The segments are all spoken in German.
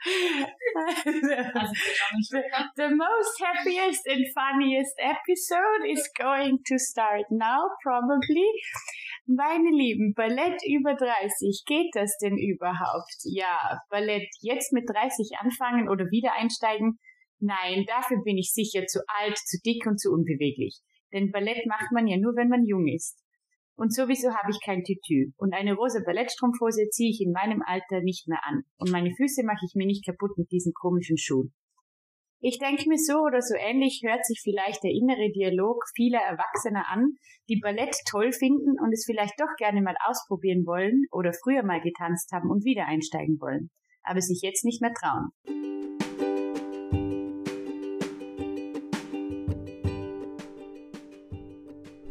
the, the most happiest and funniest episode is going to start now, probably. Meine Lieben, Ballett über 30, geht das denn überhaupt? Ja, Ballett jetzt mit 30 anfangen oder wieder einsteigen? Nein, dafür bin ich sicher zu alt, zu dick und zu unbeweglich. Denn Ballett macht man ja nur, wenn man jung ist. Und sowieso habe ich kein Tütü. Und eine rosa Ballettstrumpfhose ziehe ich in meinem Alter nicht mehr an. Und meine Füße mache ich mir nicht kaputt mit diesen komischen Schuhen. Ich denke mir so oder so ähnlich hört sich vielleicht der innere Dialog vieler Erwachsener an, die Ballett toll finden und es vielleicht doch gerne mal ausprobieren wollen oder früher mal getanzt haben und wieder einsteigen wollen, aber sich jetzt nicht mehr trauen.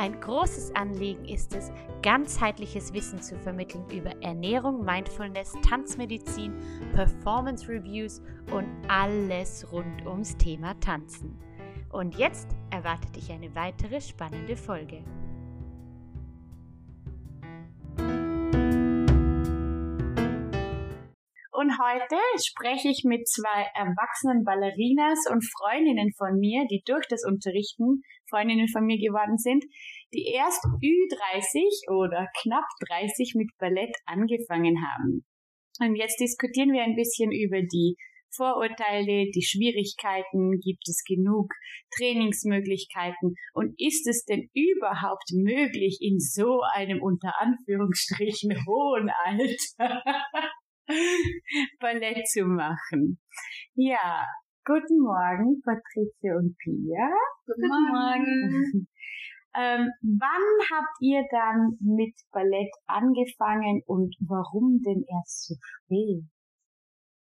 Ein großes Anliegen ist es, ganzheitliches Wissen zu vermitteln über Ernährung, Mindfulness, Tanzmedizin, Performance Reviews und alles rund ums Thema Tanzen. Und jetzt erwartet dich eine weitere spannende Folge. Und heute spreche ich mit zwei erwachsenen Ballerinas und Freundinnen von mir, die durch das Unterrichten Freundinnen von mir geworden sind, die erst Ü30 oder knapp 30 mit Ballett angefangen haben. Und jetzt diskutieren wir ein bisschen über die Vorurteile, die Schwierigkeiten, gibt es genug Trainingsmöglichkeiten und ist es denn überhaupt möglich, in so einem unter Anführungsstrichen hohen Alter Ballett zu machen. Ja, guten Morgen, Patricia und Pia. Guten, guten Morgen. Ähm, wann habt ihr dann mit Ballett angefangen und warum denn erst so spät?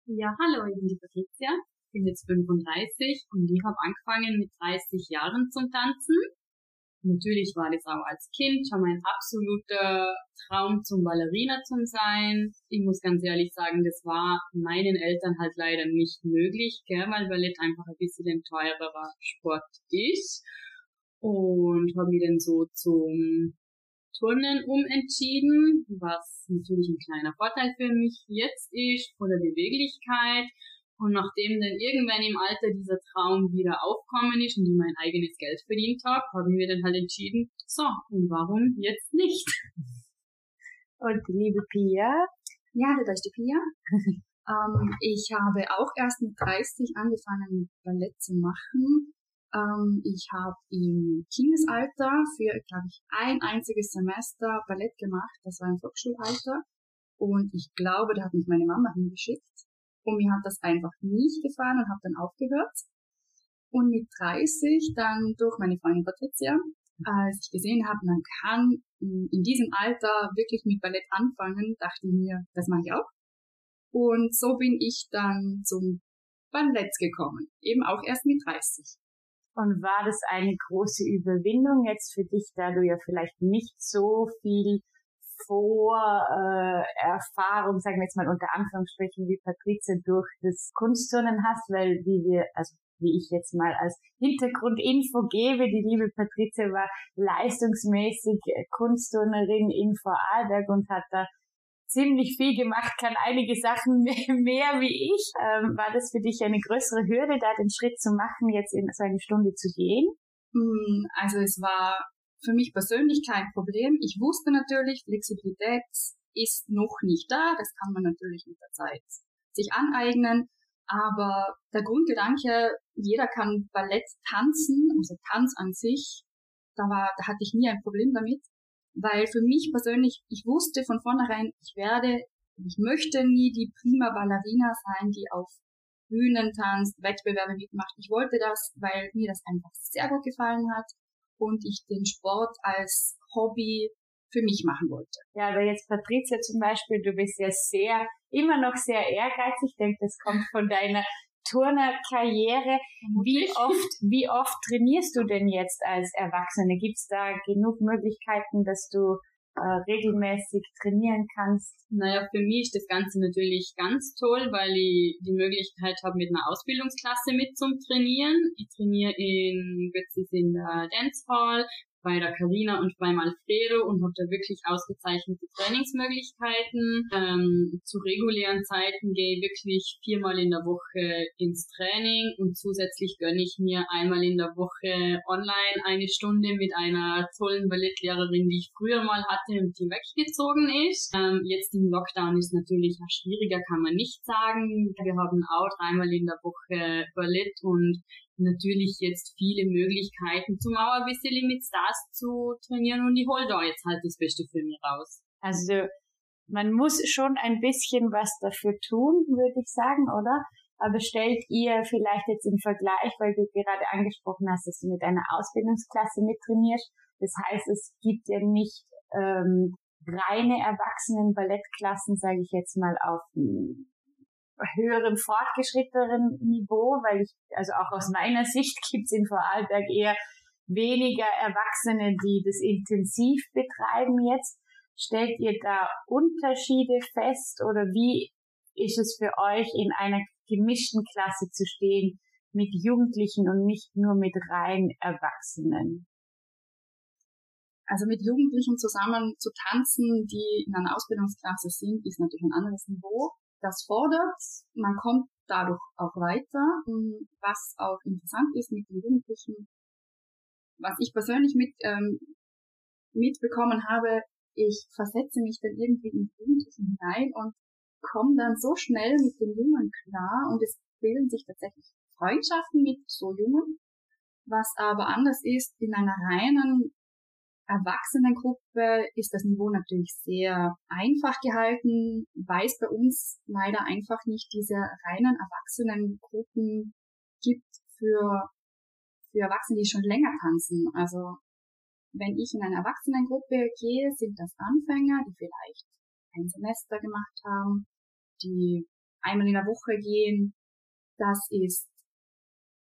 Ja, hallo, ich bin die Patricia, ich bin jetzt 35 und ich habe angefangen mit 30 Jahren zum Tanzen. Natürlich war das auch als Kind schon mein absoluter Traum zum Ballerina zu sein. Ich muss ganz ehrlich sagen, das war meinen Eltern halt leider nicht möglich, gell, weil Ballett einfach ein bisschen ein teurerer Sport ist. Und habe mich dann so zum Turnen umentschieden, was natürlich ein kleiner Vorteil für mich jetzt ist, von der Beweglichkeit und nachdem dann irgendwann im Alter dieser Traum wieder aufkommen ist und ich mein eigenes Geld verdient habe, haben wir dann halt entschieden, so, und warum jetzt nicht? Und liebe Pia? Ja, da ist die Pia. ähm, ich habe auch erst mit 30 angefangen, Ballett zu machen. Ähm, ich habe im Kindesalter für, glaube ich, ein einziges Semester Ballett gemacht. Das war im Volksschulalter. Und ich glaube, da hat mich meine Mama hingeschickt. Und mir hat das einfach nicht gefallen und habe dann aufgehört. Und mit 30 dann durch meine Freundin Patricia, als ich gesehen habe, man kann in diesem Alter wirklich mit Ballett anfangen, dachte ich mir, das mache ich auch. Und so bin ich dann zum Ballett gekommen, eben auch erst mit 30. Und war das eine große Überwindung jetzt für dich, da du ja vielleicht nicht so viel Vorerfahrung, äh, sagen wir jetzt mal unter Anführungsstrichen, wie Patrizia durch das Kunstturnen hast, weil wie wir, also wie ich jetzt mal als Hintergrundinfo gebe, die liebe Patrizia war leistungsmäßig Kunstturnerin in Vorarlberg und hat da ziemlich viel gemacht, kann einige Sachen mehr, mehr wie ich. Ähm, war das für dich eine größere Hürde, da den Schritt zu machen, jetzt in so eine Stunde zu gehen? Hm, also es war für mich persönlich kein Problem. Ich wusste natürlich, Flexibilität ist noch nicht da. Das kann man natürlich mit der Zeit sich aneignen. Aber der Grundgedanke, jeder kann Ballett tanzen, also Tanz an sich, da war, da hatte ich nie ein Problem damit. Weil für mich persönlich, ich wusste von vornherein, ich werde, ich möchte nie die prima Ballerina sein, die auf Bühnen tanzt, Wettbewerbe mitmacht. Ich wollte das, weil mir das einfach sehr gut gefallen hat und ich den Sport als Hobby für mich machen wollte. Ja, aber jetzt Patricia zum Beispiel, du bist ja sehr, immer noch sehr ehrgeizig. Ich denke, das kommt von deiner Turnerkarriere. Wie oft, wie oft trainierst du denn jetzt als Erwachsene? Gibt es da genug Möglichkeiten, dass du äh, regelmäßig trainieren kannst? Naja, für mich ist das Ganze natürlich ganz toll, weil ich die Möglichkeit habe, mit einer Ausbildungsklasse mit zum Trainieren. Ich trainiere in Götzis in der Dance Hall, bei der Carina und beim Alfredo und habe da wirklich ausgezeichnete Trainingsmöglichkeiten. Ähm, zu regulären Zeiten gehe ich wirklich viermal in der Woche ins Training und zusätzlich gönne ich mir einmal in der Woche online eine Stunde mit einer tollen Ballettlehrerin, die ich früher mal hatte und die weggezogen ist. Ähm, jetzt im Lockdown ist natürlich schwieriger, kann man nicht sagen. Wir haben auch dreimal in der Woche Ballett und natürlich jetzt viele Möglichkeiten, zum auch ein bisschen mit Stars zu trainieren und ich hole da jetzt halt das Beste für mich raus. Also man muss schon ein bisschen was dafür tun, würde ich sagen, oder? Aber stellt ihr vielleicht jetzt im Vergleich, weil du gerade angesprochen hast, dass du mit einer Ausbildungsklasse mittrainierst, das heißt, es gibt ja nicht ähm, reine Erwachsenen-Ballettklassen, sage ich jetzt mal, auf höherem, fortgeschrittenen Niveau, weil ich, also auch aus meiner Sicht gibt es in Vorarlberg eher weniger Erwachsene, die das intensiv betreiben jetzt. Stellt ihr da Unterschiede fest oder wie ist es für euch in einer gemischten Klasse zu stehen mit Jugendlichen und nicht nur mit rein Erwachsenen? Also mit Jugendlichen zusammen zu tanzen, die in einer Ausbildungsklasse sind, ist natürlich ein anderes Niveau das fordert, man kommt dadurch auch weiter. Was auch interessant ist mit den Jugendlichen, was ich persönlich mit, ähm, mitbekommen habe, ich versetze mich dann irgendwie in die Jugendlichen hinein und komme dann so schnell mit den Jungen klar und es bilden sich tatsächlich Freundschaften mit so Jungen. Was aber anders ist in einer reinen Erwachsenengruppe ist das Niveau natürlich sehr einfach gehalten, weil es bei uns leider einfach nicht diese reinen Erwachsenengruppen gibt für, für Erwachsene, die schon länger tanzen. Also wenn ich in eine Erwachsenengruppe gehe, sind das Anfänger, die vielleicht ein Semester gemacht haben, die einmal in der Woche gehen. Das ist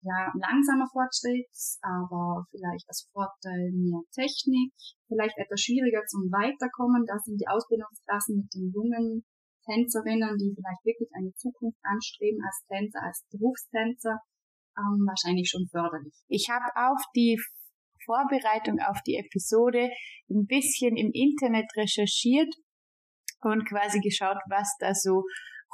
ja, langsamer Fortschritt, aber vielleicht als Vorteil mehr Technik, vielleicht etwas schwieriger zum Weiterkommen. Da sind die Ausbildungsklassen mit den jungen Tänzerinnen, die vielleicht wirklich eine Zukunft anstreben als Tänzer, als Berufstänzer, ähm, wahrscheinlich schon förderlich. Ich habe auf die Vorbereitung auf die Episode ein bisschen im Internet recherchiert und quasi geschaut, was da so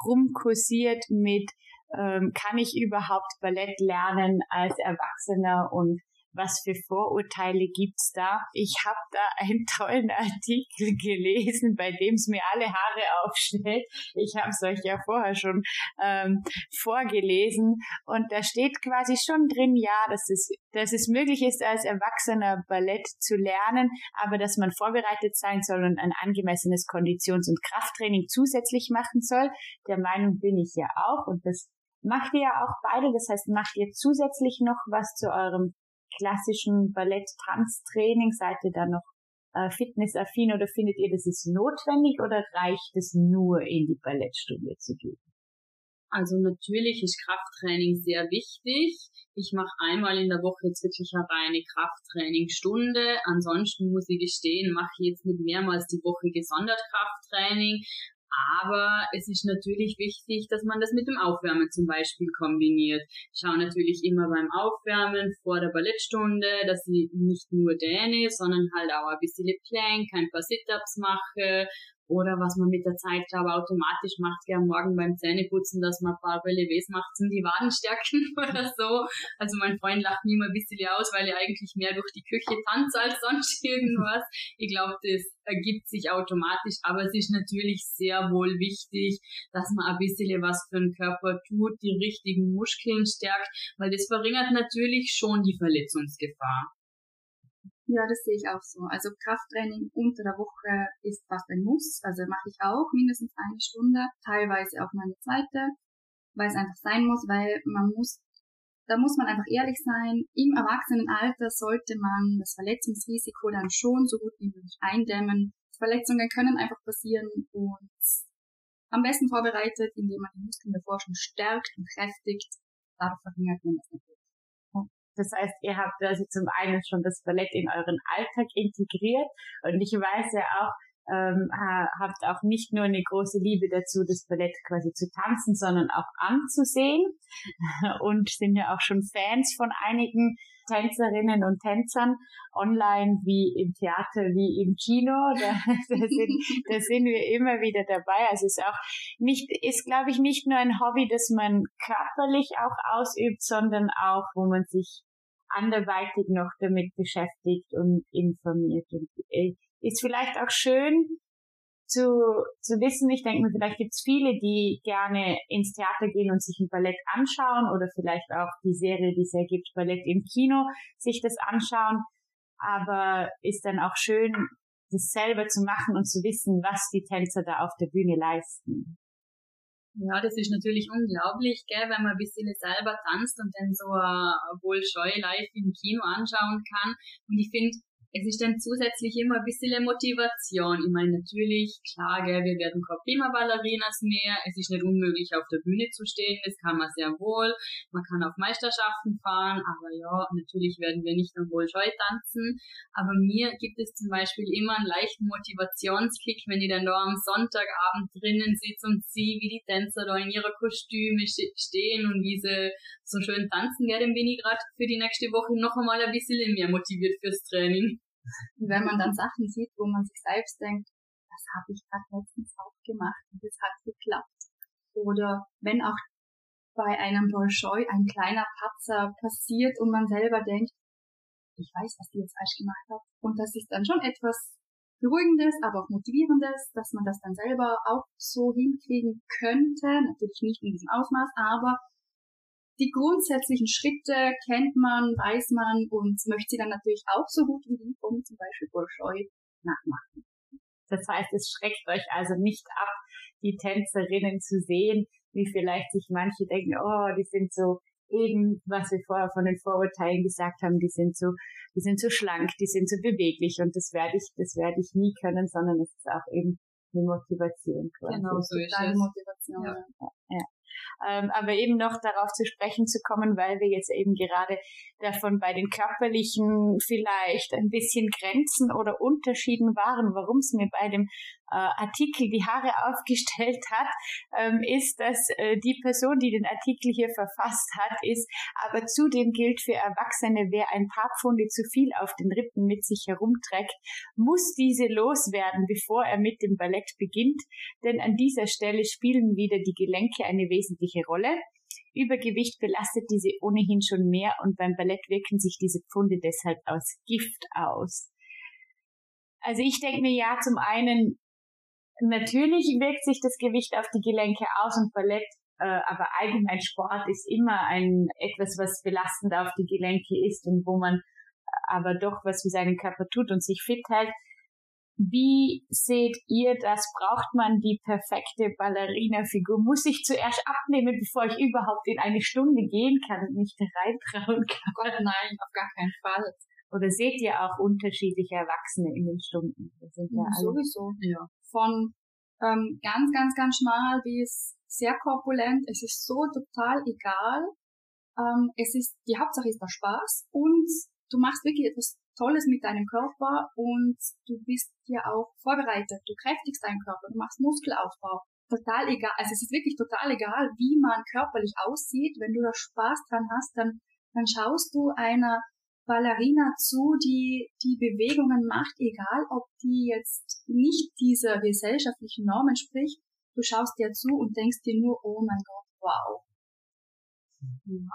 rumkursiert mit ähm, kann ich überhaupt Ballett lernen als Erwachsener und was für Vorurteile gibt's da? Ich habe da einen tollen Artikel gelesen, bei dem es mir alle Haare aufstellt. Ich habe es euch ja vorher schon ähm, vorgelesen und da steht quasi schon drin, ja, dass es, dass es möglich ist, als Erwachsener Ballett zu lernen, aber dass man vorbereitet sein soll und ein angemessenes Konditions- und Krafttraining zusätzlich machen soll. Der Meinung bin ich ja auch und das macht ihr ja auch beide. Das heißt, macht ihr zusätzlich noch was zu eurem klassischen Ballett-Tanztraining? Seid ihr da noch äh, fitnessaffin oder findet ihr, das ist notwendig oder reicht es nur in die Ballettstunde zu gehen? Also natürlich ist Krafttraining sehr wichtig. Ich mache einmal in der Woche jetzt wirklich eine reine Krafttrainingstunde. Ansonsten muss ich gestehen, mache ich jetzt nicht mehrmals die Woche gesondert Krafttraining, aber es ist natürlich wichtig, dass man das mit dem Aufwärmen zum Beispiel kombiniert. Ich schaue natürlich immer beim Aufwärmen vor der Ballettstunde, dass ich nicht nur däne, sondern halt auch ein bisschen Plank, ein paar Sit-Ups mache oder was man mit der Zeit, glaube automatisch macht, ja morgen beim Zähneputzen, dass man ein paar Relevés macht, um die Waden stärken oder so. Also mein Freund lacht mir immer ein bisschen aus, weil er eigentlich mehr durch die Küche tanzt als sonst irgendwas. Ich glaube, das ergibt sich automatisch, aber es ist natürlich sehr wohl wichtig, dass man ein bisschen was für den Körper tut, die richtigen Muskeln stärkt, weil das verringert natürlich schon die Verletzungsgefahr. Ja, das sehe ich auch so. Also Krafttraining unter der Woche ist fast ein Muss. Also mache ich auch mindestens eine Stunde, teilweise auch meine zweite, weil es einfach sein muss, weil man muss, da muss man einfach ehrlich sein. Im Erwachsenenalter sollte man das Verletzungsrisiko dann schon so gut wie möglich eindämmen. Verletzungen können einfach passieren und am besten vorbereitet, indem man die Muskeln davor schon stärkt und kräftigt, dadurch verringert man das natürlich. Das heißt, ihr habt also zum einen schon das Ballett in euren Alltag integriert und ich weiß ja auch, ähm, habt auch nicht nur eine große Liebe dazu, das Ballett quasi zu tanzen, sondern auch anzusehen und sind ja auch schon Fans von einigen Tänzerinnen und Tänzern online wie im Theater, wie im Kino. Da, da, sind, da sind wir immer wieder dabei. Also ist auch nicht, ist glaube ich nicht nur ein Hobby, das man körperlich auch ausübt, sondern auch, wo man sich anderweitig noch damit beschäftigt und informiert und äh, ist vielleicht auch schön zu, zu wissen. Ich denke mir, vielleicht gibt es viele, die gerne ins Theater gehen und sich ein Ballett anschauen oder vielleicht auch die Serie, die es ja gibt, Ballett im Kino, sich das anschauen. Aber ist dann auch schön, das selber zu machen und zu wissen, was die Tänzer da auf der Bühne leisten. Ja, das ist natürlich unglaublich, gell, wenn man ein bisschen selber tanzt und dann so ein Bolschoi live im Kino anschauen kann. Und ich finde, es ist dann zusätzlich immer ein bisschen Motivation. Ich meine, natürlich, klar, gell, wir werden keine Prima-Ballerinas mehr. Es ist nicht unmöglich, auf der Bühne zu stehen. Das kann man sehr wohl. Man kann auf Meisterschaften fahren. Aber ja, natürlich werden wir nicht am Bolschoi tanzen. Aber mir gibt es zum Beispiel immer einen leichten Motivationskick, wenn ich dann da am Sonntagabend drinnen sitze und sehe, wie die Tänzer da in ihrer Kostüme stehen und wie sie so schön tanzen. Gell, dann bin ich gerade für die nächste Woche noch einmal ein bisschen mehr motiviert fürs Training. Und wenn man dann Sachen sieht, wo man sich selbst denkt, das habe ich gerade letztens auch gemacht und es hat geklappt. Oder wenn auch bei einem Bolschoi ein kleiner Patzer passiert und man selber denkt, ich weiß, was die jetzt falsch gemacht hat. Und das ist dann schon etwas Beruhigendes, aber auch Motivierendes, dass man das dann selber auch so hinkriegen könnte. Natürlich nicht in diesem Ausmaß, aber die grundsätzlichen Schritte kennt man, weiß man und möchte sie dann natürlich auch so gut wie die vom zum Beispiel Bolschoi nachmachen. Das heißt, es schreckt euch also nicht ab, die Tänzerinnen zu sehen, wie vielleicht sich manche denken, oh, die sind so eben, was wir vorher von den Vorurteilen gesagt haben, die sind so, die sind so schlank, die sind so beweglich und das werde ich, das werde ich nie können, sondern es ist auch eben eine Motivation. Quasi. Genau, so ist es. Motivation. Ja. ja. Ähm, aber eben noch darauf zu sprechen zu kommen, weil wir jetzt eben gerade davon bei den körperlichen vielleicht ein bisschen Grenzen oder Unterschieden waren, warum es mir bei dem Artikel die Haare aufgestellt hat, ähm, ist, dass äh, die Person, die den Artikel hier verfasst hat, ist, aber zudem gilt für Erwachsene, wer ein paar Pfunde zu viel auf den Rippen mit sich herumträgt, muss diese loswerden, bevor er mit dem Ballett beginnt, denn an dieser Stelle spielen wieder die Gelenke eine wesentliche Rolle. Übergewicht belastet diese ohnehin schon mehr und beim Ballett wirken sich diese Pfunde deshalb aus Gift aus. Also ich denke mir ja zum einen, natürlich wirkt sich das Gewicht auf die Gelenke aus und Ballett, äh, aber allgemein Sport ist immer ein etwas, was belastend auf die Gelenke ist und wo man aber doch was für seinen Körper tut und sich fit hält. Wie seht ihr das? Braucht man die perfekte Ballerina-Figur? Muss ich zuerst abnehmen, bevor ich überhaupt in eine Stunde gehen kann und mich da reintrauen kann? Gott, nein, auf gar keinen Fall. Oder seht ihr auch unterschiedliche Erwachsene in den Stunden? Das sind ja, ja sowieso. Ja. Von ähm, ganz, ganz, ganz schmal bis sehr korpulent. Es ist so total egal. Ähm, es ist, die Hauptsache ist der Spaß und du machst wirklich etwas Tolles mit deinem Körper und du bist ja auch vorbereitet. Du kräftigst deinen Körper, du machst Muskelaufbau. Total egal, also es ist wirklich total egal, wie man körperlich aussieht. Wenn du da Spaß dran hast, dann, dann schaust du einer Ballerina zu, die die Bewegungen macht, egal ob die jetzt nicht dieser gesellschaftlichen Norm entspricht. Du schaust dir zu und denkst dir nur, oh mein Gott, wow,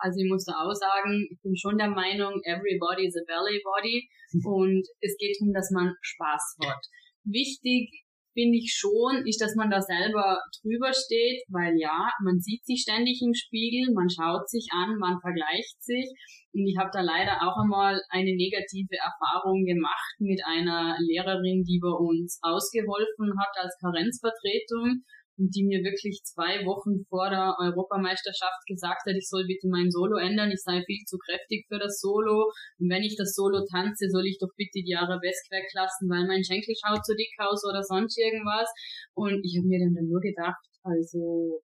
also ich muss da auch sagen, ich bin schon der Meinung, everybody is a belly body und es geht darum, dass man Spaß hat. Wichtig finde ich schon, ist, dass man da selber drüber steht, weil ja, man sieht sich ständig im Spiegel, man schaut sich an, man vergleicht sich. Und ich habe da leider auch einmal eine negative Erfahrung gemacht mit einer Lehrerin, die bei uns ausgeholfen hat als Karenzvertretung die mir wirklich zwei Wochen vor der Europameisterschaft gesagt hat, ich soll bitte mein Solo ändern, ich sei viel zu kräftig für das Solo. Und wenn ich das Solo tanze, soll ich doch bitte die Arabesk weglassen, weil mein Schenkel schaut zu dick aus oder sonst irgendwas. Und ich habe mir dann nur gedacht, also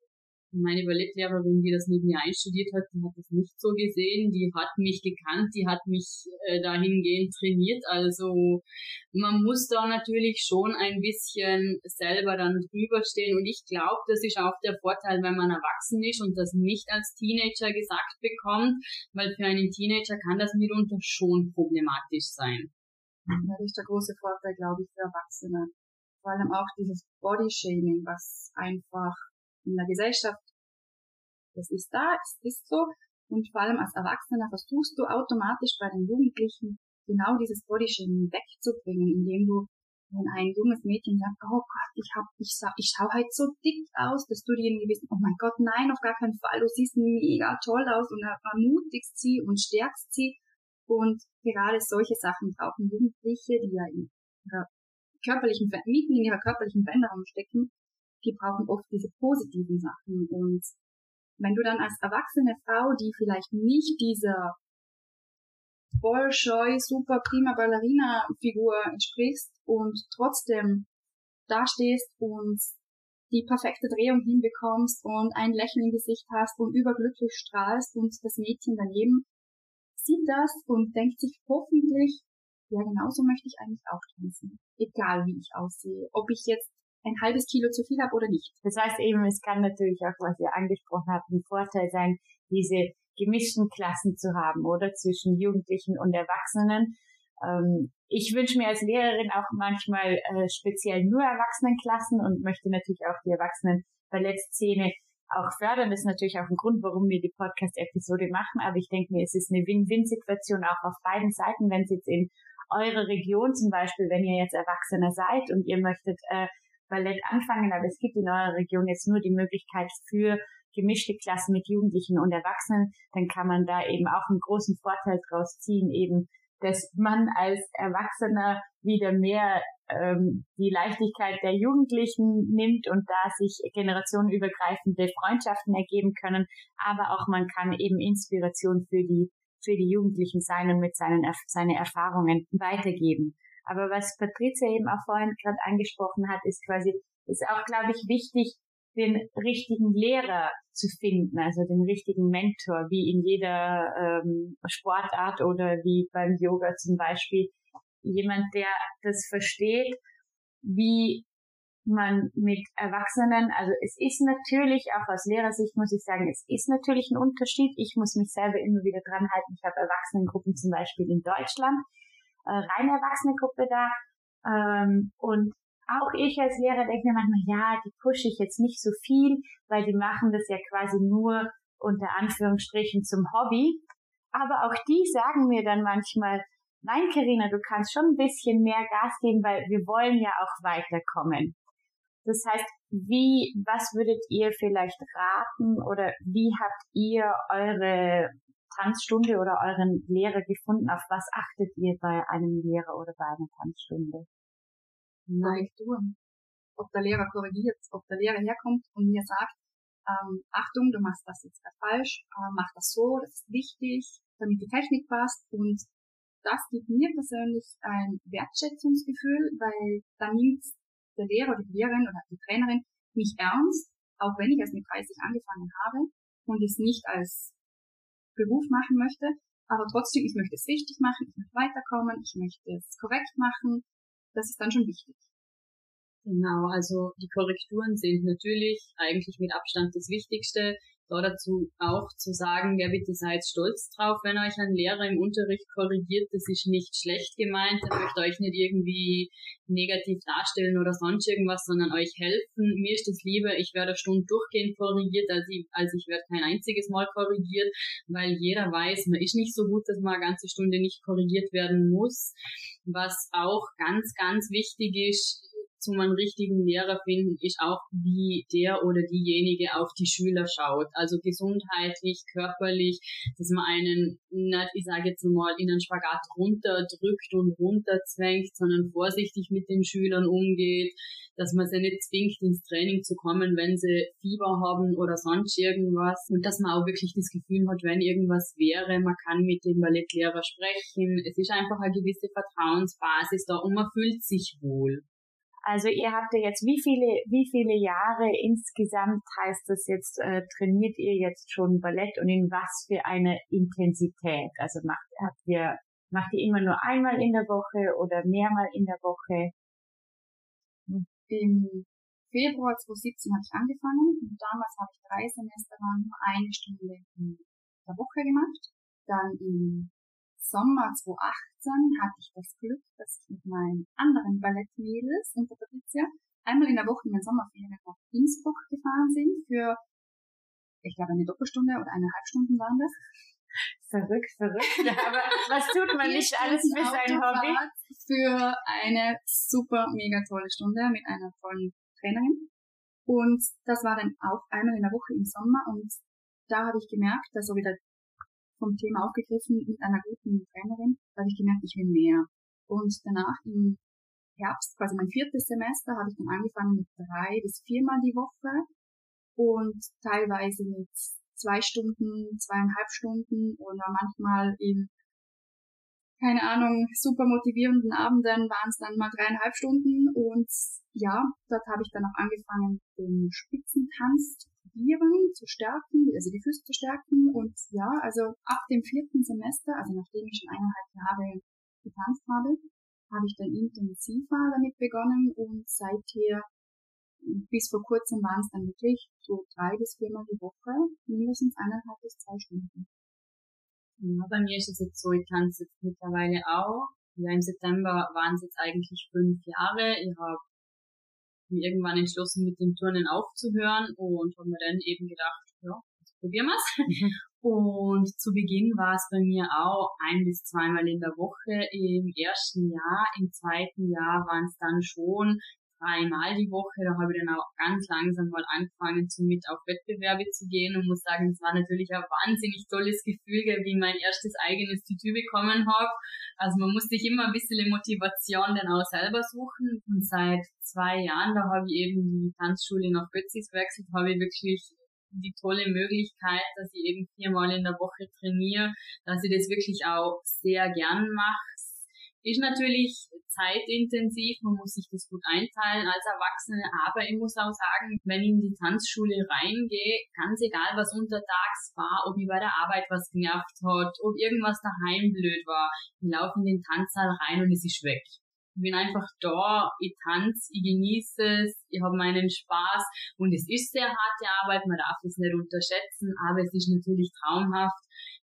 meine Ballettlehrerin, die das neben mir einstudiert hat, die hat das nicht so gesehen. Die hat mich gekannt, die hat mich äh, dahingehend trainiert. Also man muss da natürlich schon ein bisschen selber dann drüber stehen. Und ich glaube, das ist auch der Vorteil, wenn man erwachsen ist und das nicht als Teenager gesagt bekommt, weil für einen Teenager kann das mitunter schon problematisch sein. Das ist der große Vorteil, glaube ich, für Erwachsene. Vor allem auch dieses Bodyshaming, was einfach in der Gesellschaft, das ist da, es ist so. Und vor allem als Erwachsener versuchst du automatisch bei den Jugendlichen genau dieses Bodyshaming wegzubringen, indem du, wenn ein junges Mädchen sagt, oh Gott, ich hab, ich, ich schau halt so dick aus, dass du dir irgendwie wissen, oh mein Gott, nein, auf gar keinen Fall, du siehst mega toll aus und ermutigst sie und stärkst sie. Und gerade solche Sachen brauchen Jugendliche, die ja in ihrer körperlichen, mitten in ihrer körperlichen Veränderung stecken, die brauchen oft diese positiven Sachen. Und wenn du dann als erwachsene Frau, die vielleicht nicht dieser Bolscheu, super prima Ballerina-Figur entsprichst und trotzdem dastehst und die perfekte Drehung hinbekommst und ein Lächeln im Gesicht hast und überglücklich strahlst und das Mädchen daneben sieht das und denkt sich hoffentlich, ja, genauso möchte ich eigentlich auch tanzen. Egal wie ich aussehe. Ob ich jetzt ein halbes Kilo zu viel habe oder nicht. Das heißt eben, es kann natürlich auch, was ihr angesprochen habt, ein Vorteil sein, diese gemischten Klassen zu haben, oder zwischen Jugendlichen und Erwachsenen. Ähm, ich wünsche mir als Lehrerin auch manchmal äh, speziell nur Erwachsenenklassen und möchte natürlich auch die Erwachsenen Ballettszene auch fördern. Das ist natürlich auch ein Grund, warum wir die Podcast-Episode machen. Aber ich denke mir, es ist eine Win-Win-Situation auch auf beiden Seiten, wenn es jetzt in eure Region zum Beispiel, wenn ihr jetzt Erwachsener seid und ihr möchtet äh, Ballett anfangen, aber es gibt in eurer Region jetzt nur die Möglichkeit für gemischte Klassen mit Jugendlichen und Erwachsenen, dann kann man da eben auch einen großen Vorteil draus ziehen, eben, dass man als Erwachsener wieder mehr ähm, die Leichtigkeit der Jugendlichen nimmt und da sich generationenübergreifende Freundschaften ergeben können, aber auch man kann eben Inspiration für die für die Jugendlichen sein und mit seinen seine Erfahrungen weitergeben. Aber was Patricia eben auch vorhin gerade angesprochen hat, ist quasi, ist auch, glaube ich, wichtig, den richtigen Lehrer zu finden, also den richtigen Mentor, wie in jeder ähm, Sportart oder wie beim Yoga zum Beispiel. Jemand, der das versteht, wie man mit Erwachsenen, also es ist natürlich, auch aus Lehrersicht muss ich sagen, es ist natürlich ein Unterschied. Ich muss mich selber immer wieder dran halten. Ich habe Erwachsenengruppen zum Beispiel in Deutschland äh, rein erwachsene Gruppe da. Ähm, und auch ich als Lehrer denke mir manchmal, ja, die pushe ich jetzt nicht so viel, weil die machen das ja quasi nur unter Anführungsstrichen zum Hobby. Aber auch die sagen mir dann manchmal, nein, Karina, du kannst schon ein bisschen mehr Gas geben, weil wir wollen ja auch weiterkommen. Das heißt, wie, was würdet ihr vielleicht raten oder wie habt ihr eure Tanzstunde oder euren Lehrer gefunden? Auf was achtet ihr bei einem Lehrer oder bei einer Tanzstunde? Korrekturen. Ob der Lehrer korrigiert, ob der Lehrer herkommt und mir sagt, ähm, Achtung, du machst das jetzt falsch, äh, mach das so, das ist wichtig, damit die Technik passt und das gibt mir persönlich ein Wertschätzungsgefühl, weil da nimmt der Lehrer oder die Lehrerin oder die Trainerin mich ernst, auch wenn ich erst mit 30 angefangen habe und es nicht als Beruf machen möchte, aber trotzdem, ich möchte es richtig machen, ich möchte weiterkommen, ich möchte es korrekt machen, das ist dann schon wichtig. Genau, also die Korrekturen sind natürlich eigentlich mit Abstand das Wichtigste da dazu auch zu sagen, ja bitte seid stolz drauf, wenn euch ein Lehrer im Unterricht korrigiert, das ist nicht schlecht gemeint, er möchte euch nicht irgendwie negativ darstellen oder sonst irgendwas, sondern euch helfen. Mir ist es lieber, ich werde eine Stunde durchgehend korrigiert, als ich, als ich werde kein einziges Mal korrigiert, weil jeder weiß, man ist nicht so gut, dass man eine ganze Stunde nicht korrigiert werden muss. Was auch ganz, ganz wichtig ist, zum einen richtigen Lehrer finden, ist auch, wie der oder diejenige auf die Schüler schaut. Also gesundheitlich, körperlich, dass man einen nicht, ich sage jetzt mal, in einen Spagat runterdrückt und runterzwängt, sondern vorsichtig mit den Schülern umgeht, dass man sie nicht zwingt, ins Training zu kommen, wenn sie Fieber haben oder sonst irgendwas. Und dass man auch wirklich das Gefühl hat, wenn irgendwas wäre, man kann mit dem Ballettlehrer sprechen. Es ist einfach eine gewisse Vertrauensbasis da und man fühlt sich wohl. Also ihr habt ja jetzt, wie viele, wie viele Jahre insgesamt heißt das jetzt, äh, trainiert ihr jetzt schon Ballett und in was für eine Intensität? Also macht, habt ihr, macht ihr immer nur einmal in der Woche oder mehrmal in der Woche? Im Februar 2017 habe ich angefangen und damals habe ich drei Semester lang nur eine Stunde in der Woche gemacht. Dann im Sommer 2018 hatte ich das Glück, dass ich mit meinen anderen Ballettmädels und der Patricia einmal in der Woche in den Sommerferien nach Innsbruck gefahren sind für, ich glaube, eine Doppelstunde oder eineinhalb Stunden waren das. Verrückt, verrückt. Aber was tut man nicht alles für sein Hobby? Für eine super, mega tolle Stunde mit einer tollen Trainerin. Und das war dann auch einmal in der Woche im Sommer und da habe ich gemerkt, dass so wieder vom Thema aufgegriffen mit einer guten Trainerin, da habe ich gemerkt, ich will mehr. Und danach im Herbst, quasi mein viertes Semester, habe ich dann angefangen mit drei bis viermal die Woche und teilweise mit zwei Stunden, zweieinhalb Stunden oder manchmal in, keine Ahnung, super motivierenden Abenden waren es dann mal dreieinhalb Stunden und ja, dort habe ich dann auch angefangen, den Spitzentanz probieren, zu stärken, also die Füße zu stärken. Und ja, also ab dem vierten Semester, also nachdem ich schon eineinhalb Jahre getanzt habe, habe ich dann intensiver damit begonnen und seither bis vor kurzem waren es dann wirklich so drei bis viermal die Woche, mindestens eineinhalb bis zwei Stunden. Ja, bei mir ist es jetzt so, ich tanze jetzt mittlerweile auch. Ja, im September waren es jetzt eigentlich fünf Jahre. Ich habe mir irgendwann entschlossen, mit dem Turnen aufzuhören und habe mir dann eben gedacht, ja, jetzt probieren wir's. Mhm. Und zu Beginn war es bei mir auch ein bis zweimal in der Woche im ersten Jahr. Im zweiten Jahr waren es dann schon dreimal die Woche. Da habe ich dann auch ganz langsam mal angefangen, zu mit auf Wettbewerbe zu gehen und muss sagen, es war natürlich ein wahnsinnig tolles Gefühl, wie ich mein erstes eigenes Tütü bekommen habe. Also man muss sich immer ein bisschen Motivation dann auch selber suchen. Und seit zwei Jahren, da habe ich eben die Tanzschule nach Götzis gewechselt, habe ich wirklich die tolle Möglichkeit, dass ich eben viermal in der Woche trainiere, dass ich das wirklich auch sehr gern mache ist natürlich zeitintensiv, man muss sich das gut einteilen als Erwachsene, aber ich muss auch sagen, wenn ich in die Tanzschule reingehe, ganz egal was untertags war, ob ich bei der Arbeit was genervt hat, ob irgendwas daheim blöd war, ich laufe in den Tanzsaal rein und es ist weg. Ich bin einfach da, ich tanze, ich genieße es, ich habe meinen Spaß und es ist sehr harte Arbeit, man darf es nicht unterschätzen, aber es ist natürlich traumhaft,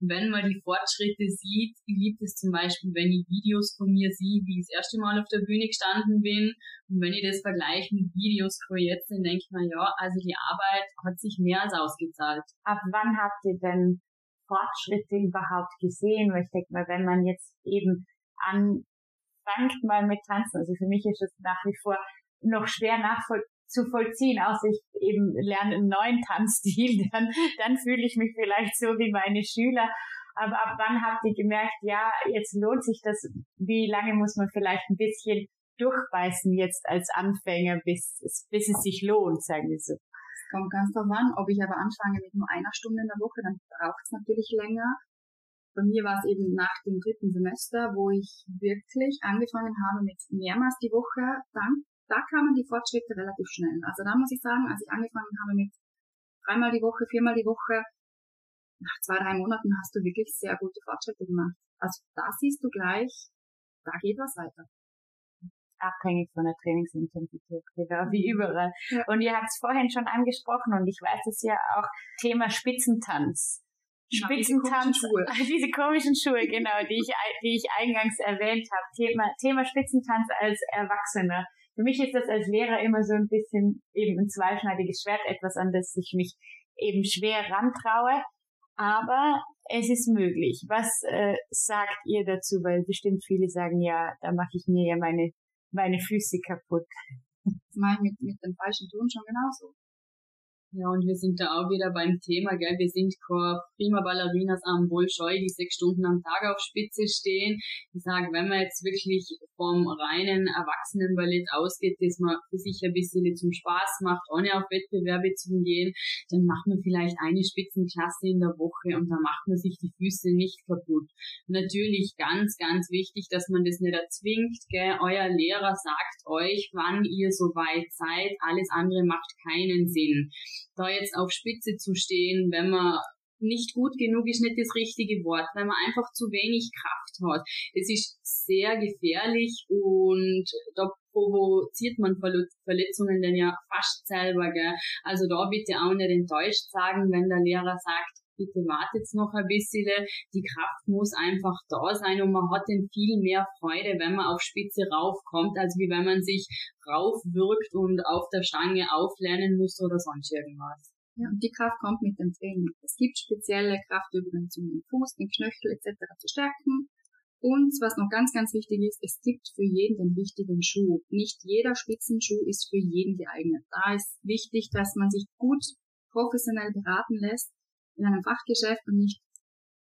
wenn man die Fortschritte sieht, ich liebe es zum Beispiel, wenn ich Videos von mir sehe, wie ich das erste Mal auf der Bühne gestanden bin. Und wenn ich das vergleiche mit Videos von jetzt, dann denke ich mir, ja, also die Arbeit hat sich mehr als ausgezahlt. Ab wann habt ihr denn Fortschritte überhaupt gesehen? Weil ich denke mal, wenn man jetzt eben anfängt mal mit Tanzen, also für mich ist es nach wie vor noch schwer nachvollziehbar, zu vollziehen, außer ich eben lerne einen neuen Tanzstil, dann, dann fühle ich mich vielleicht so wie meine Schüler. Aber ab wann habt ihr gemerkt, ja, jetzt lohnt sich das, wie lange muss man vielleicht ein bisschen durchbeißen jetzt als Anfänger, bis, bis es sich lohnt, sagen wir so. Es kommt ganz darauf an, ob ich aber anfange mit nur einer Stunde in der Woche, dann braucht es natürlich länger. Bei mir war es eben nach dem dritten Semester, wo ich wirklich angefangen habe mit mehrmals die Woche, dann da kamen die Fortschritte relativ schnell. Also da muss ich sagen, als ich angefangen habe mit dreimal die Woche, viermal die Woche, nach zwei, drei Monaten hast du wirklich sehr gute Fortschritte gemacht. Also da siehst du gleich, da geht was weiter. Abhängig von der Trainingsintensität, genau wie überall. Ja. Und ihr habt es vorhin schon angesprochen und ich weiß es ja auch, Thema Spitzentanz. Spitzentanz, ja, diese, diese komischen Schuhe, genau, die ich, die ich eingangs erwähnt habe. Thema, Thema Spitzentanz als Erwachsener für mich ist das als Lehrer immer so ein bisschen eben ein zweischneidiges Schwert, etwas, an das ich mich eben schwer rantraue. Aber es ist möglich. Was äh, sagt ihr dazu? Weil bestimmt viele sagen, ja, da mache ich mir ja meine, meine Füße kaputt. Das mache ich mit, mit dem falschen Ton schon genauso. Ja, und wir sind da auch wieder beim Thema, gell? Wir sind keine prima Ballerinas am Bolscheu, die sechs Stunden am Tag auf Spitze stehen. Ich sage, wenn man jetzt wirklich vom reinen Erwachsenenballett ausgeht, das man für sich ein bisschen zum Spaß macht, ohne auf Wettbewerbe zu gehen, dann macht man vielleicht eine Spitzenklasse in der Woche und dann macht man sich die Füße nicht kaputt. Natürlich ganz, ganz wichtig, dass man das nicht erzwingt, gell? Euer Lehrer sagt euch, wann ihr so weit seid. Alles andere macht keinen Sinn da jetzt auf Spitze zu stehen, wenn man nicht gut genug ist nicht das richtige Wort, wenn man einfach zu wenig Kraft hat. Es ist sehr gefährlich und da provoziert man Verletzungen dann ja fast selber, gell. Also da bitte auch nicht enttäuscht sagen, wenn der Lehrer sagt, bitte wartet noch ein bisschen, die Kraft muss einfach da sein und man hat dann viel mehr Freude, wenn man auf Spitze raufkommt, als wie wenn man sich raufwirkt und auf der Stange auflernen muss oder sonst irgendwas. Ja, und die Kraft kommt mit dem Training. Es gibt spezielle Kraftübungen, um den Fuß, den Knöchel etc. zu stärken. Und was noch ganz, ganz wichtig ist, es gibt für jeden den richtigen Schuh. Nicht jeder Spitzenschuh ist für jeden geeignet. Da ist wichtig, dass man sich gut professionell beraten lässt in einem Fachgeschäft und nicht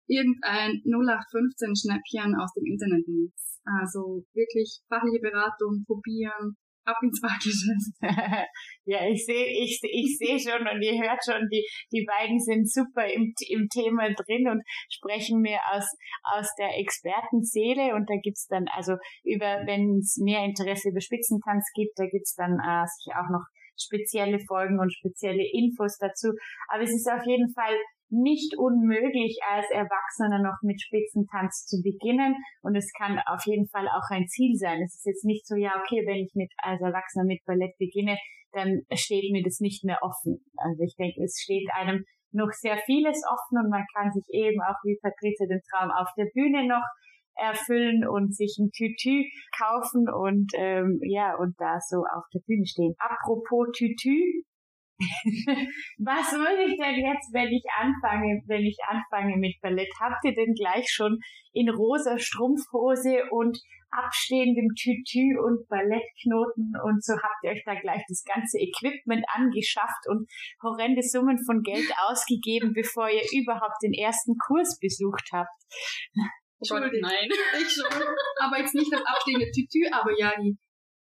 irgendein 0815 Schnäppchen aus dem Internet nimmt. Also wirklich fachliche Beratung probieren, ab ins Fachgeschäft. ja, ich sehe ich, ich seh schon und ihr hört schon, die, die beiden sind super im, im Thema drin und sprechen mir aus, aus der Expertenseele und da gibt's dann, also über, wenn es mehr Interesse über Spitzentanz gibt, da gibt's dann äh, sich auch noch spezielle Folgen und spezielle Infos dazu. Aber es ist auf jeden Fall nicht unmöglich, als Erwachsener noch mit Spitzentanz zu beginnen. Und es kann auf jeden Fall auch ein Ziel sein. Es ist jetzt nicht so, ja, okay, wenn ich mit, als Erwachsener mit Ballett beginne, dann steht mir das nicht mehr offen. Also ich denke, es steht einem noch sehr vieles offen und man kann sich eben auch wie Patrizia den Traum auf der Bühne noch erfüllen und sich ein Tütü kaufen und ähm, ja und da so auf der Bühne stehen. Apropos Tütü, Was würde ich denn jetzt, wenn ich anfange, wenn ich anfange mit Ballett? Habt ihr denn gleich schon in rosa Strumpfhose und abstehendem Tütü und Ballettknoten und so habt ihr euch da gleich das ganze Equipment angeschafft und horrende Summen von Geld ausgegeben, bevor ihr überhaupt den ersten Kurs besucht habt? Gott, nein. Ich schon. Aber jetzt nicht das abstehende Tütü, aber ja, die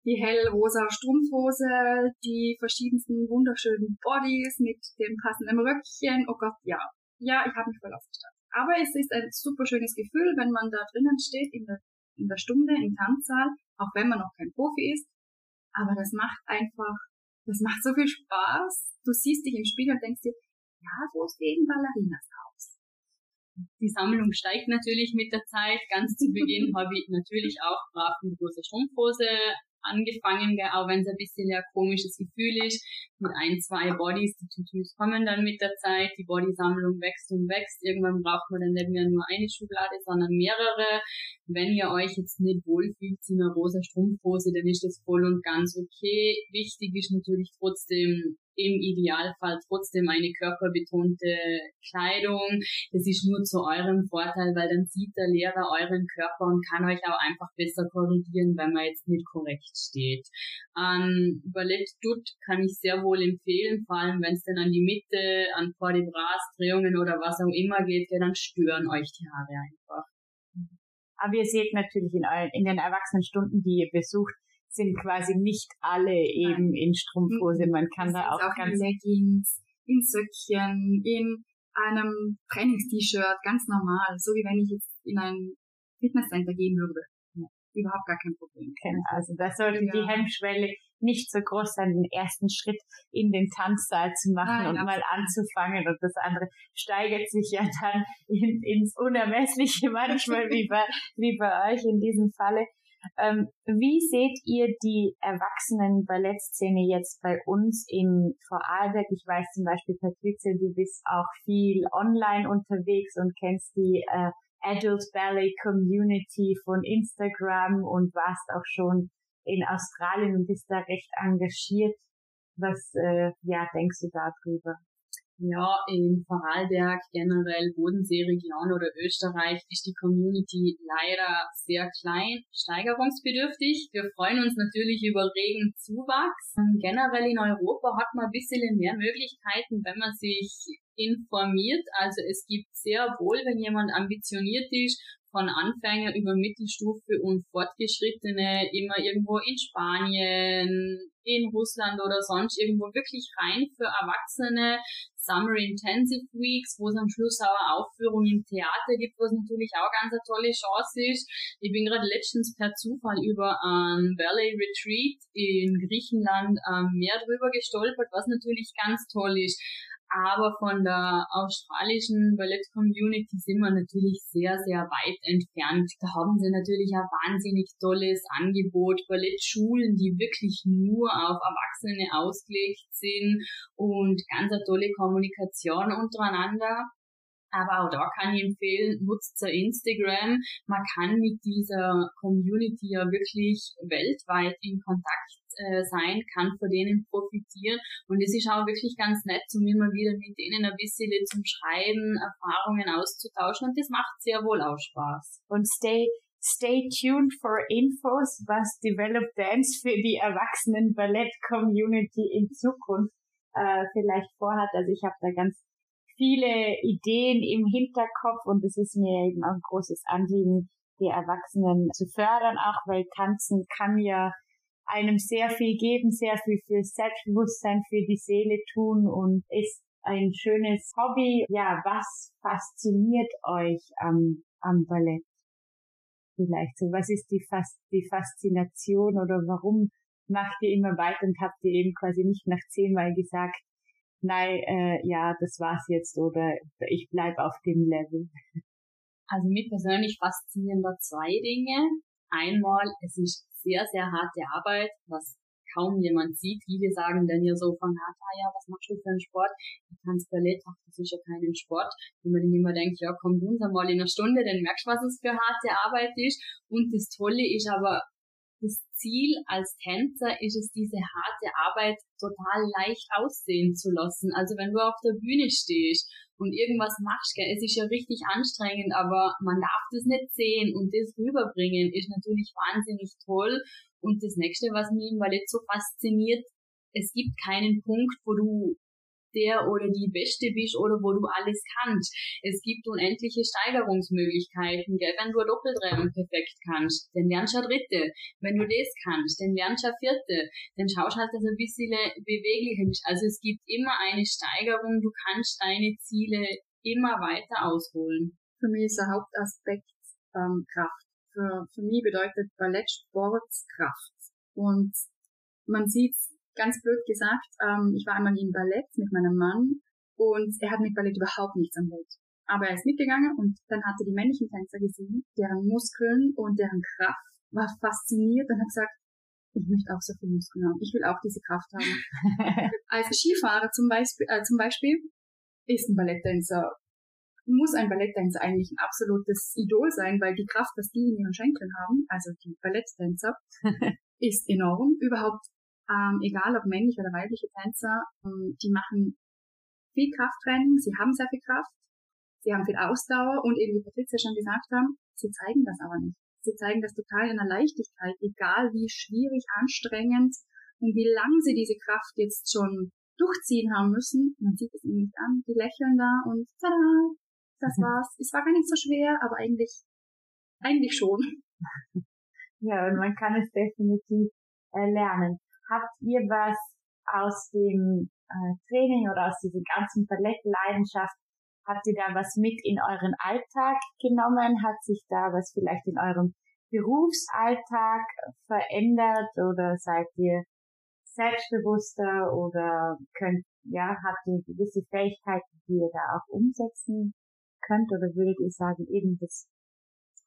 die hellrosa Strumpfhose, die verschiedensten wunderschönen Bodies mit dem passenden Röckchen. Oh Gott, ja. Ja, ich habe mich voll aufgestanden. Aber es ist ein super schönes Gefühl, wenn man da drinnen steht in der, in der Stunde im Tanzsaal, auch wenn man noch kein Profi ist. Aber das macht einfach, das macht so viel Spaß. Du siehst dich im Spiegel und denkst dir, ja, so sehen Ballerinas aus. Die Sammlung steigt natürlich mit der Zeit. Ganz zu Beginn habe ich natürlich auch brav eine große Strumpfhose angefangen, auch wenn es ein bisschen ein komisches Gefühl ist, mit ein, zwei Bodies, die Tutus kommen dann mit der Zeit, die Bodysammlung wächst und wächst, irgendwann braucht man dann nicht mehr nur eine Schublade, sondern mehrere. Wenn ihr euch jetzt nicht wohlfühlt in einer rosa Strumpfhose, dann ist das voll und ganz okay. Wichtig ist natürlich trotzdem im Idealfall trotzdem eine körperbetonte Kleidung. Das ist nur zu eurem Vorteil, weil dann sieht der Lehrer euren Körper und kann euch auch einfach besser korrigieren, wenn man jetzt nicht korrekt steht. An Ballett Dutt kann ich sehr wohl empfehlen, vor allem wenn es dann an die Mitte, an Port de Bras, Drehungen oder was auch immer geht, ja, dann stören euch die Haare einfach. Aber ihr seht natürlich in, euren, in den Erwachsenenstunden, die ihr besucht, sind quasi nicht alle eben Nein. in Strumpfhose. Man kann das da auch, auch ganz... In Leggings, in Söckchen, in einem Trainings-T-Shirt, ganz normal. So wie wenn ich jetzt in ein Fitnesscenter gehen würde. Ja, überhaupt gar kein Problem. Genau. Also da sollte ja. die Hemmschwelle nicht so groß sein, den ersten Schritt in den Tanzsaal zu machen Nein, und mal anzufangen. Und das andere steigert sich ja dann in, ins Unermessliche manchmal, wie bei, wie bei euch in diesem Falle. Ähm, wie seht ihr die Erwachsenen-Ballettszene jetzt bei uns in Vorarlberg? Ich weiß zum Beispiel, Patrizia, du bist auch viel online unterwegs und kennst die äh, Adult Ballet Community von Instagram und warst auch schon in Australien und bist da recht engagiert. Was äh, ja denkst du darüber? Ja, in Vorarlberg, generell Bodenseeregion oder Österreich ist die Community leider sehr klein, steigerungsbedürftig. Wir freuen uns natürlich über regen Zuwachs. Generell in Europa hat man ein bisschen mehr Möglichkeiten, wenn man sich informiert. Also es gibt sehr wohl, wenn jemand ambitioniert ist, von Anfänger über Mittelstufe und Fortgeschrittene immer irgendwo in Spanien, in Russland oder sonst irgendwo wirklich rein für Erwachsene. Summer Intensive Weeks, wo es am Schluss auch eine Aufführung im Theater gibt, was natürlich auch ganz eine tolle Chance ist. Ich bin gerade letztens per Zufall über ein Valley Retreat in Griechenland am Meer drüber gestolpert, was natürlich ganz toll ist aber von der australischen Ballett-Community sind wir natürlich sehr, sehr weit entfernt. Da haben sie natürlich ein wahnsinnig tolles Angebot, Ballettschulen, die wirklich nur auf Erwachsene ausgelegt sind und ganz eine tolle Kommunikation untereinander. Aber auch da kann ich empfehlen, nutzt ihr Instagram. Man kann mit dieser Community ja wirklich weltweit in Kontakt äh, sein, kann von denen profitieren. Und es ist auch wirklich ganz nett, um immer wieder mit denen ein bisschen zum Schreiben, Erfahrungen auszutauschen. Und das macht sehr wohl auch Spaß. Und stay Stay tuned for infos, was Develop Dance für die Erwachsenen Ballett Community in Zukunft äh, vielleicht vorhat. Also ich habe da ganz viele Ideen im Hinterkopf und es ist mir eben auch ein großes Anliegen, die Erwachsenen zu fördern, auch weil Tanzen kann ja einem sehr viel geben, sehr viel für Selbstbewusstsein, für die Seele tun und ist ein schönes Hobby. Ja, was fasziniert euch am, am Ballett? Vielleicht so, was ist die, Fas die Faszination oder warum macht ihr immer weiter und habt ihr eben quasi nicht nach zehnmal gesagt, nein, äh, ja, das war's jetzt oder ich bleib auf dem Level? Also mich persönlich faszinieren da zwei Dinge. Einmal, es ist sehr, sehr harte Arbeit, was kaum jemand sieht. Viele sagen dann ja so von, ah ja, was machst du für einen Sport? Du kannst Ballett, ach, das ist ja kein Sport. Und man dann immer denkt, ja, komm, uns einmal in einer Stunde, dann merkst du, was es für harte Arbeit ist. Und das Tolle ist aber, das Ziel als Tänzer ist es, diese harte Arbeit total leicht aussehen zu lassen. Also wenn du auf der Bühne stehst und irgendwas machst, gell, es ist ja richtig anstrengend, aber man darf das nicht sehen und das rüberbringen ist natürlich wahnsinnig toll. Und das nächste, was mich im Ballett so fasziniert, es gibt keinen Punkt, wo du der oder die Beste bist oder wo du alles kannst. Es gibt unendliche Steigerungsmöglichkeiten, gell? Wenn du ein Doppeldrehen perfekt kannst, dann lernst du dritte. Wenn du das kannst, dann lernst du vierte. Dann schaust halt, dass du ein bisschen beweglicher bist. Also es gibt immer eine Steigerung, du kannst deine Ziele immer weiter ausholen. Für mich ist der Hauptaspekt ähm, Kraft. Für, für mich bedeutet Ballettsport Kraft. Und man sieht ganz blöd gesagt, ähm, ich war einmal im Ballett mit meinem Mann und er hat mit Ballett überhaupt nichts am Hut. Aber er ist mitgegangen und dann hat er die männlichen Tänzer gesehen, deren Muskeln und deren Kraft, war fasziniert und hat gesagt, ich möchte auch so viel Muskeln haben. Ich will auch diese Kraft haben. Als Skifahrer zum Beispiel, äh, zum Beispiel ist ein Balletttänzer, muss ein Balletttänzer eigentlich ein absolutes Idol sein, weil die Kraft, was die in ihren Schenkeln haben, also die Balletttänzer, ist enorm. Überhaupt ähm, egal ob männliche oder weibliche Tänzer, ähm, die machen viel Krafttraining, sie haben sehr viel Kraft, sie haben viel Ausdauer und eben wie Patricia schon gesagt haben, sie zeigen das aber nicht. Sie zeigen das total in einer Leichtigkeit, egal wie schwierig, anstrengend und wie lange sie diese Kraft jetzt schon durchziehen haben müssen. Man sieht es ihnen nicht an, die lächeln da und tada, das mhm. war's. Es war gar nicht so schwer, aber eigentlich, eigentlich schon. Ja, und man kann es definitiv lernen. Habt ihr was aus dem äh, Training oder aus dieser ganzen Ballettleidenschaft, habt ihr da was mit in euren Alltag genommen? Hat sich da was vielleicht in eurem Berufsalltag verändert oder seid ihr selbstbewusster oder könnt, ja, habt ihr gewisse Fähigkeiten, die ihr da auch umsetzen könnt oder würdet ihr sagen, eben das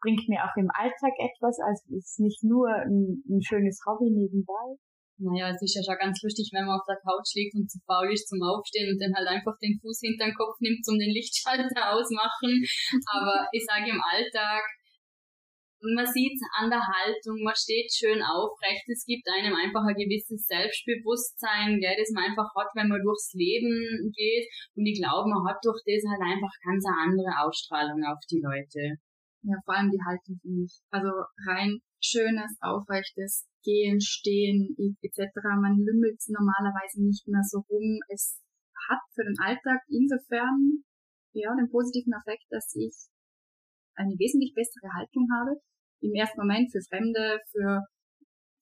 bringt mir auch im Alltag etwas, also es ist nicht nur ein, ein schönes Hobby nebenbei? Naja, es ist ja schon ganz lustig, wenn man auf der Couch liegt und zu faul ist zum Aufstehen und dann halt einfach den Fuß hinter den Kopf nimmt, um den Lichtschalter ausmachen. Aber ich sage im Alltag, man sieht an der Haltung, man steht schön aufrecht, es gibt einem einfach ein gewisses Selbstbewusstsein, gell, das man einfach hat, wenn man durchs Leben geht. Und ich glaube, man hat durch das halt einfach ganz eine andere Ausstrahlung auf die Leute. Ja, vor allem die Haltung finde ich. Also rein schönes, aufrechtes Gehen, Stehen etc. Man lümmelt normalerweise nicht mehr so rum. Es hat für den Alltag insofern ja den positiven Effekt, dass ich eine wesentlich bessere Haltung habe. Im ersten Moment für Fremde, für,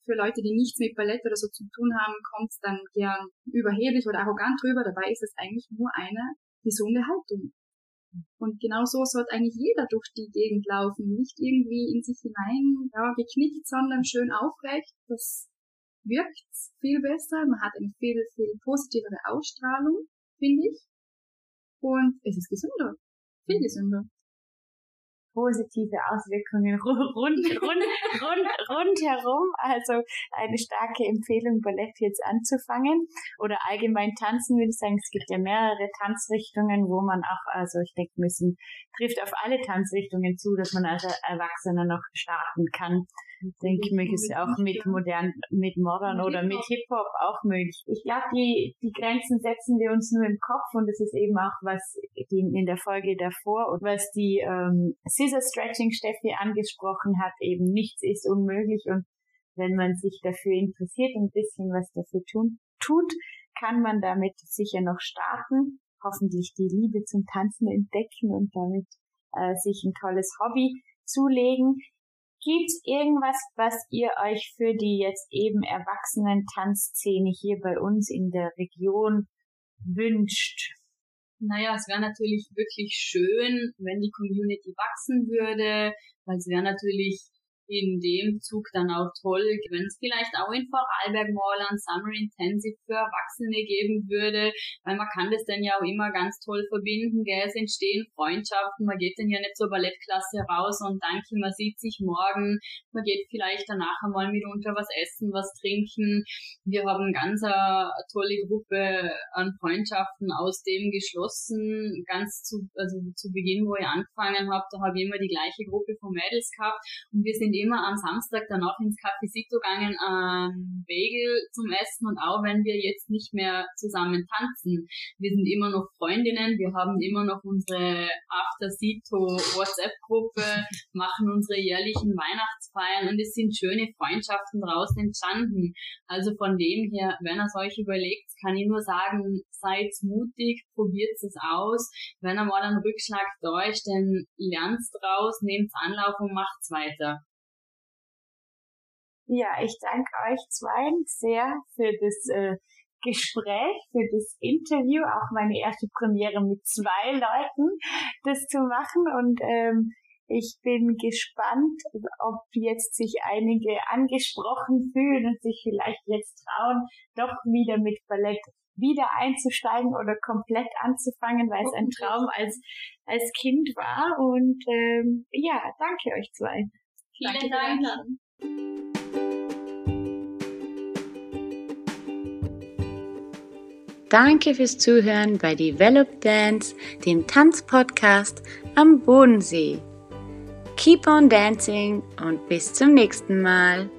für Leute, die nichts mit Ballett oder so zu tun haben, kommt es dann gern überheblich oder arrogant rüber. Dabei ist es eigentlich nur eine gesunde Haltung. Und genau so sollte eigentlich jeder durch die Gegend laufen. Nicht irgendwie in sich hinein, ja, geknickt, sondern schön aufrecht. Das wirkt viel besser. Man hat eine viel, viel positivere Ausstrahlung, finde ich. Und es ist gesünder. Viel gesünder positive Auswirkungen rund, rund, rund, rund, rundherum. Also eine starke Empfehlung, Ballett jetzt anzufangen oder allgemein tanzen, würde ich sagen. Es gibt ja mehrere Tanzrichtungen, wo man auch, also ich denke, müssen, trifft auf alle Tanzrichtungen zu, dass man als Erwachsener noch starten kann. Ich denke, mir ist auch mit modern, mit modern oder mit Hip-Hop auch möglich. Ich glaube, die, die Grenzen setzen wir uns nur im Kopf und das ist eben auch was die in der Folge davor und was die ähm, Scissor Stretching Steffi angesprochen hat, eben nichts ist unmöglich und wenn man sich dafür interessiert und ein bisschen was dafür tun, tut, kann man damit sicher noch starten, hoffentlich die Liebe zum Tanzen entdecken und damit äh, sich ein tolles Hobby zulegen. Gibt's irgendwas, was ihr euch für die jetzt eben erwachsenen Tanzszene hier bei uns in der Region wünscht? Naja, es wäre natürlich wirklich schön, wenn die Community wachsen würde, weil es wäre natürlich in dem Zug dann auch toll, wenn es vielleicht auch in Vorarlberg mal ein Summer Intensive für Erwachsene geben würde, weil man kann das dann ja auch immer ganz toll verbinden, gell? es entstehen Freundschaften, man geht dann ja nicht zur Ballettklasse raus und danke, man sieht sich morgen, man geht vielleicht danach einmal mitunter was essen, was trinken. Wir haben ganz eine tolle Gruppe an Freundschaften aus dem geschlossen, ganz zu, also zu Beginn, wo ich angefangen habe, da habe ich immer die gleiche Gruppe von Mädels gehabt und wir sind immer am Samstag danach ins Cafecito gegangen, ähm, Bagel zum Essen und auch wenn wir jetzt nicht mehr zusammen tanzen. Wir sind immer noch Freundinnen, wir haben immer noch unsere After Sito WhatsApp-Gruppe, machen unsere jährlichen Weihnachtsfeiern und es sind schöne Freundschaften daraus entstanden. Also von dem her, wenn ihr es euch überlegt, kann ich nur sagen, seid mutig, probiert es aus. Wenn einmal ein Rückschlag da ist, dann lernt draus, nehmt Anlauf und macht's weiter. Ja, ich danke euch zwei sehr für das äh, Gespräch, für das Interview, auch meine erste Premiere mit zwei Leuten, das zu machen und ähm, ich bin gespannt, ob jetzt sich einige angesprochen fühlen und sich vielleicht jetzt trauen, doch wieder mit Ballett wieder einzusteigen oder komplett anzufangen, weil es ein Traum als, als Kind war. Und ähm, ja, danke euch zwei. Vielen danke Dank. Danke fürs Zuhören bei Develop Dance, dem Tanzpodcast am Bodensee. Keep on dancing und bis zum nächsten Mal.